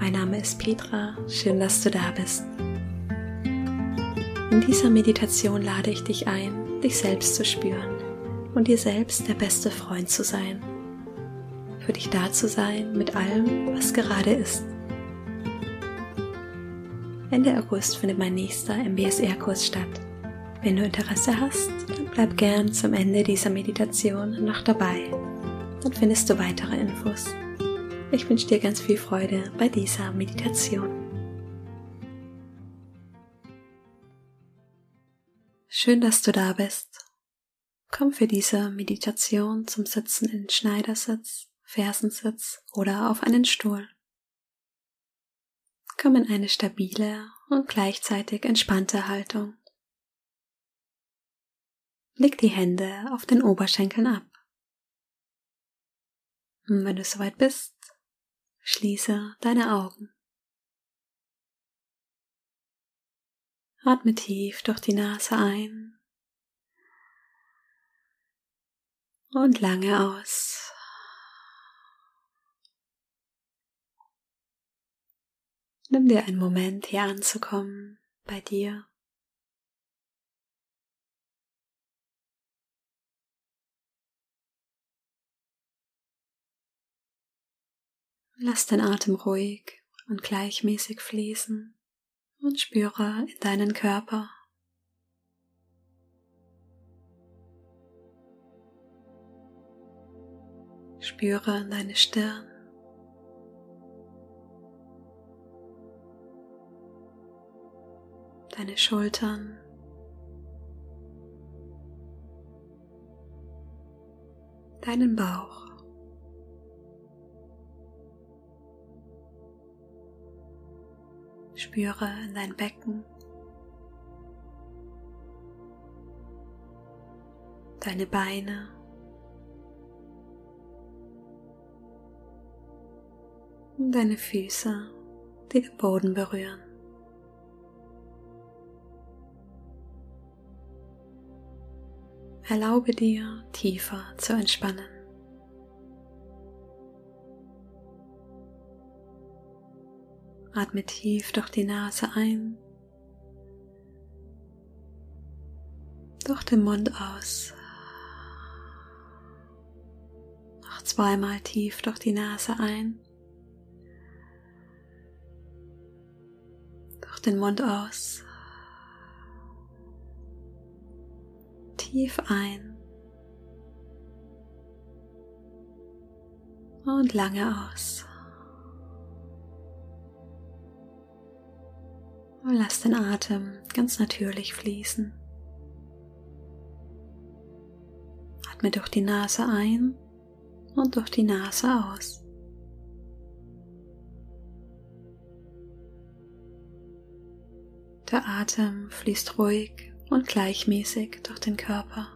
Mein Name ist Petra, schön, dass du da bist. In dieser Meditation lade ich dich ein, dich selbst zu spüren und dir selbst der beste Freund zu sein. Für dich da zu sein mit allem, was gerade ist. Ende August findet mein nächster MBSR-Kurs statt. Wenn du Interesse hast, dann bleib gern zum Ende dieser Meditation noch dabei. Dann findest du weitere Infos. Ich wünsche dir ganz viel Freude bei dieser Meditation. Schön, dass du da bist. Komm für diese Meditation zum Sitzen in Schneidersitz, Fersensitz oder auf einen Stuhl. Komm in eine stabile und gleichzeitig entspannte Haltung. Leg die Hände auf den Oberschenkeln ab. Und wenn du soweit bist, Schließe deine Augen. Atme tief durch die Nase ein und lange aus. Nimm dir einen Moment hier anzukommen bei dir. Lass den Atem ruhig und gleichmäßig fließen und spüre in deinen Körper. Spüre in deine Stirn. Deine Schultern. Deinen Bauch. Spüre in dein Becken, deine Beine, und deine Füße, die den Boden berühren. Erlaube dir, tiefer zu entspannen. Atme tief durch die Nase ein, durch den Mund aus. Noch zweimal tief durch die Nase ein, durch den Mund aus. Tief ein und lange aus. Und lass den Atem ganz natürlich fließen. Atme durch die Nase ein und durch die Nase aus. Der Atem fließt ruhig und gleichmäßig durch den Körper.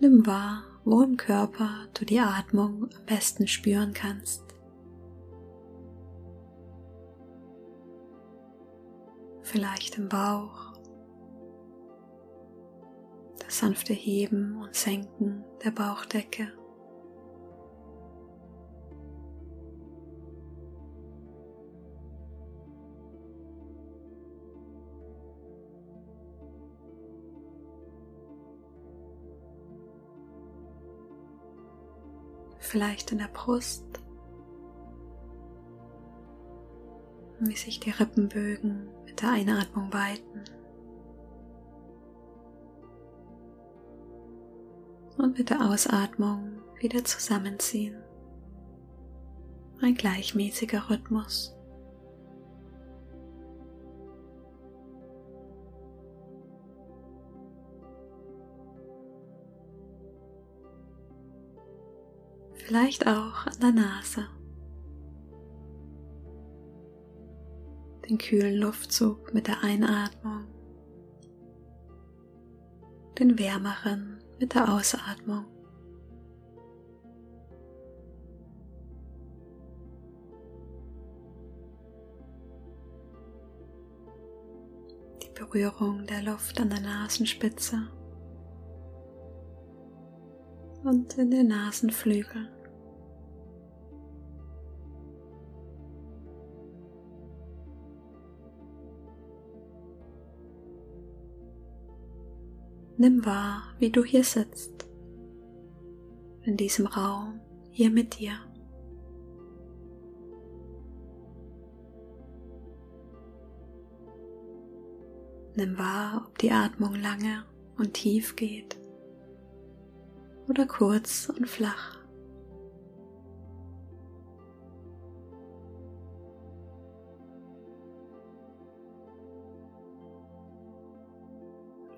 Nimm wahr, wo im Körper du die Atmung am besten spüren kannst. Vielleicht im Bauch, das sanfte Heben und Senken der Bauchdecke. Vielleicht in der Brust, wie sich die Rippenbögen mit der Einatmung weiten und mit der Ausatmung wieder zusammenziehen. Ein gleichmäßiger Rhythmus. Vielleicht auch an der Nase. Den kühlen Luftzug mit der Einatmung. Den wärmeren mit der Ausatmung. Berührung der Luft an der Nasenspitze und in den Nasenflügeln. Nimm wahr, wie du hier sitzt, in diesem Raum, hier mit dir. Nimm wahr, ob die Atmung lange und tief geht oder kurz und flach.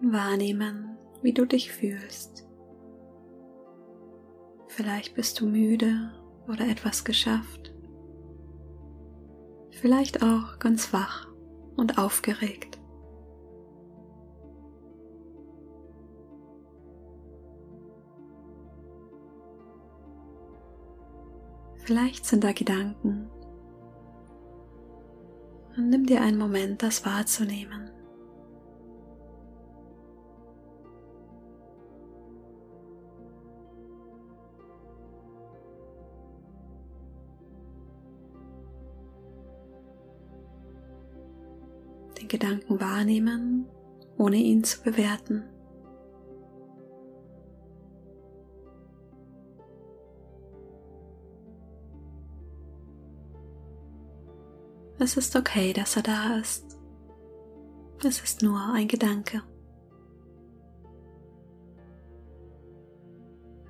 Wahrnehmen, wie du dich fühlst. Vielleicht bist du müde oder etwas geschafft. Vielleicht auch ganz wach und aufgeregt. Vielleicht sind da Gedanken. Nimm dir einen Moment, das wahrzunehmen. Den Gedanken wahrnehmen, ohne ihn zu bewerten. Es ist okay, dass er da ist. Es ist nur ein Gedanke.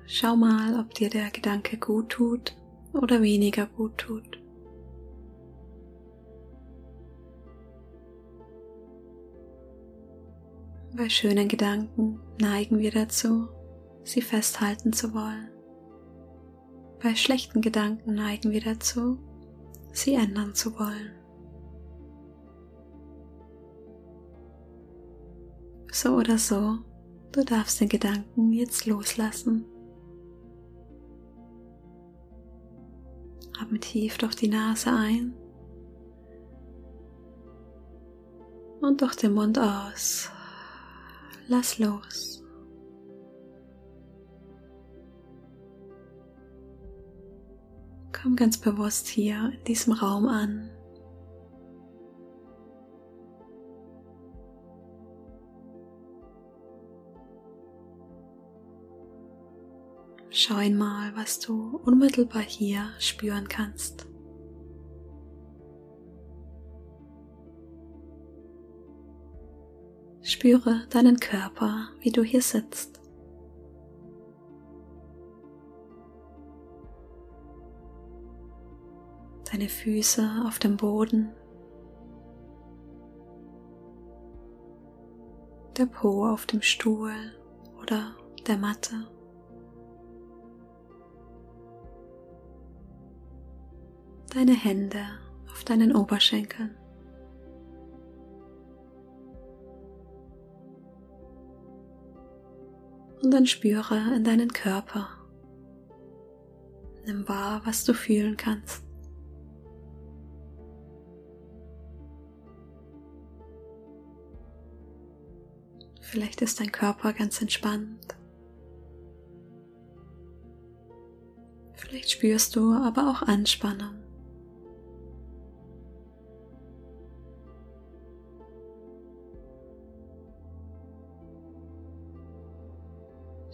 Schau mal, ob dir der Gedanke gut tut oder weniger gut tut. Bei schönen Gedanken neigen wir dazu, sie festhalten zu wollen. Bei schlechten Gedanken neigen wir dazu, sie ändern zu wollen. So oder so, du darfst den Gedanken jetzt loslassen. Atme tief durch die Nase ein und durch den Mund aus. Lass los. Komm ganz bewusst hier in diesem Raum an. Schau einmal, was du unmittelbar hier spüren kannst. Spüre deinen Körper, wie du hier sitzt. Deine Füße auf dem Boden. Der Po auf dem Stuhl oder der Matte. deine Hände auf deinen Oberschenkeln. Und dann spüre in deinen Körper. Nimm wahr, was du fühlen kannst. Vielleicht ist dein Körper ganz entspannt. Vielleicht spürst du aber auch Anspannung.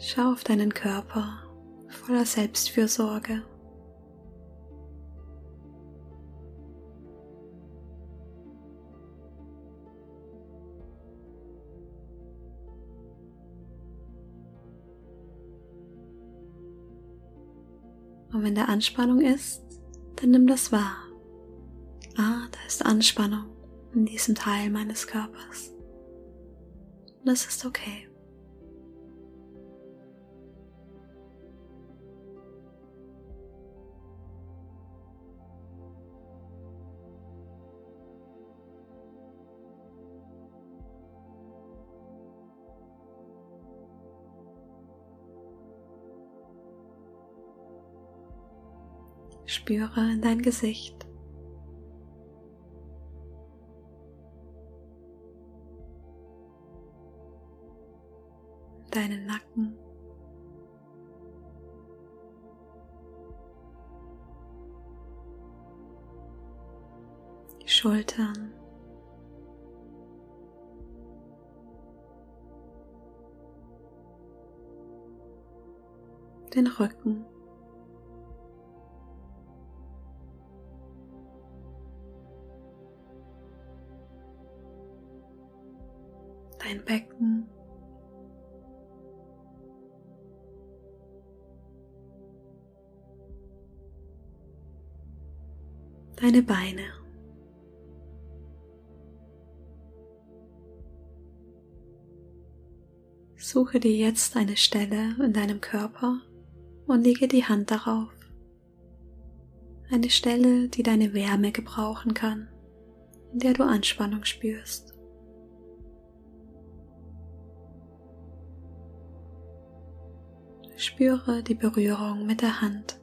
Schau auf deinen Körper voller Selbstfürsorge. Und wenn da Anspannung ist, dann nimm das wahr. Ah, da ist Anspannung in diesem Teil meines Körpers. Und das ist okay. Spüre in dein Gesicht. Deinen Nacken. Die Schultern. Den Rücken. Dein Becken. Deine Beine. Suche dir jetzt eine Stelle in deinem Körper und lege die Hand darauf. Eine Stelle, die deine Wärme gebrauchen kann, in der du Anspannung spürst. Spüre die Berührung mit der Hand.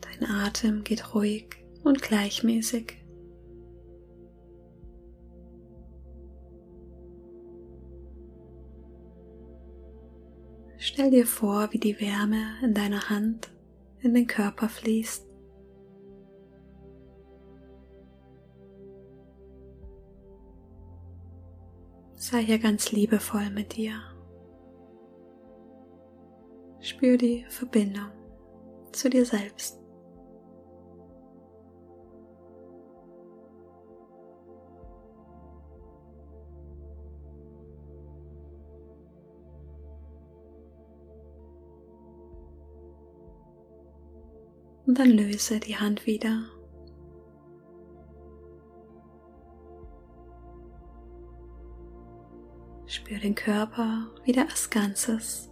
Dein Atem geht ruhig und gleichmäßig. Stell dir vor, wie die Wärme in deiner Hand in den Körper fließt. Sei hier ganz liebevoll mit dir. Spür die Verbindung zu dir selbst. Und dann löse die Hand wieder Spür den Körper wieder als Ganzes,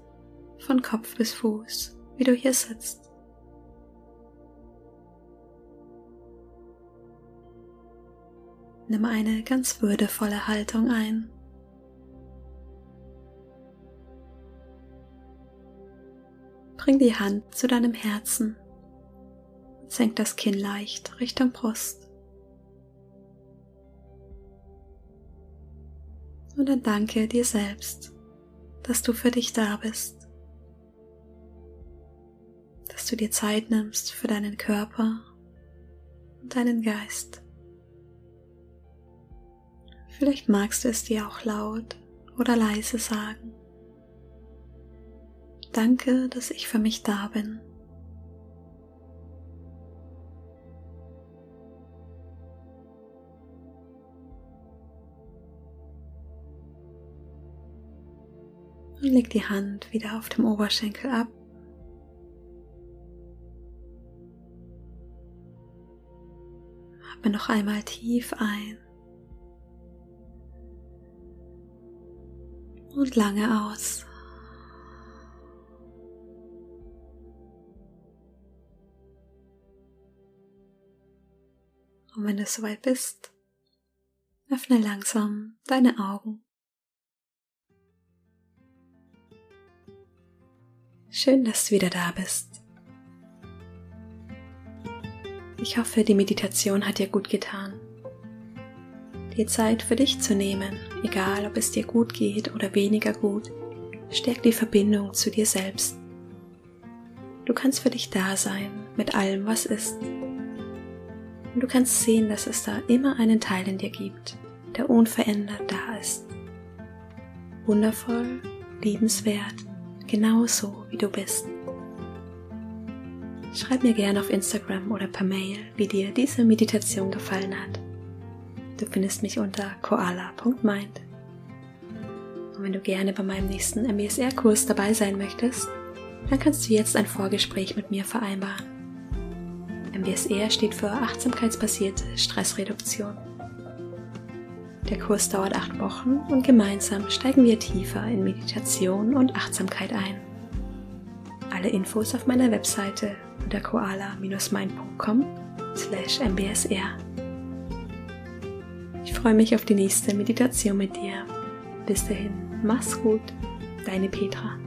von Kopf bis Fuß, wie du hier sitzt. Nimm eine ganz würdevolle Haltung ein. Bring die Hand zu deinem Herzen senk das Kinn leicht Richtung Brust. Und dann danke dir selbst, dass du für dich da bist, dass du dir Zeit nimmst für deinen Körper und deinen Geist. Vielleicht magst du es dir auch laut oder leise sagen. Danke, dass ich für mich da bin. Und leg die Hand wieder auf dem Oberschenkel ab. Atme noch einmal tief ein und lange aus. Und wenn du soweit bist, öffne langsam deine Augen. Schön, dass du wieder da bist. Ich hoffe, die Meditation hat dir gut getan. Dir Zeit für dich zu nehmen, egal ob es dir gut geht oder weniger gut, stärkt die Verbindung zu dir selbst. Du kannst für dich da sein mit allem, was ist. Und du kannst sehen, dass es da immer einen Teil in dir gibt, der unverändert da ist. Wundervoll, liebenswert genauso wie du bist. Schreib mir gerne auf Instagram oder per Mail, wie dir diese Meditation gefallen hat. Du findest mich unter koala.mind. Und wenn du gerne bei meinem nächsten MBSR-Kurs dabei sein möchtest, dann kannst du jetzt ein Vorgespräch mit mir vereinbaren. MBSR steht für achtsamkeitsbasierte Stressreduktion. Der Kurs dauert acht Wochen und gemeinsam steigen wir tiefer in Meditation und Achtsamkeit ein. Alle Infos auf meiner Webseite unter koala-mind.com slash mbsr. Ich freue mich auf die nächste Meditation mit dir. Bis dahin, mach's gut, deine Petra.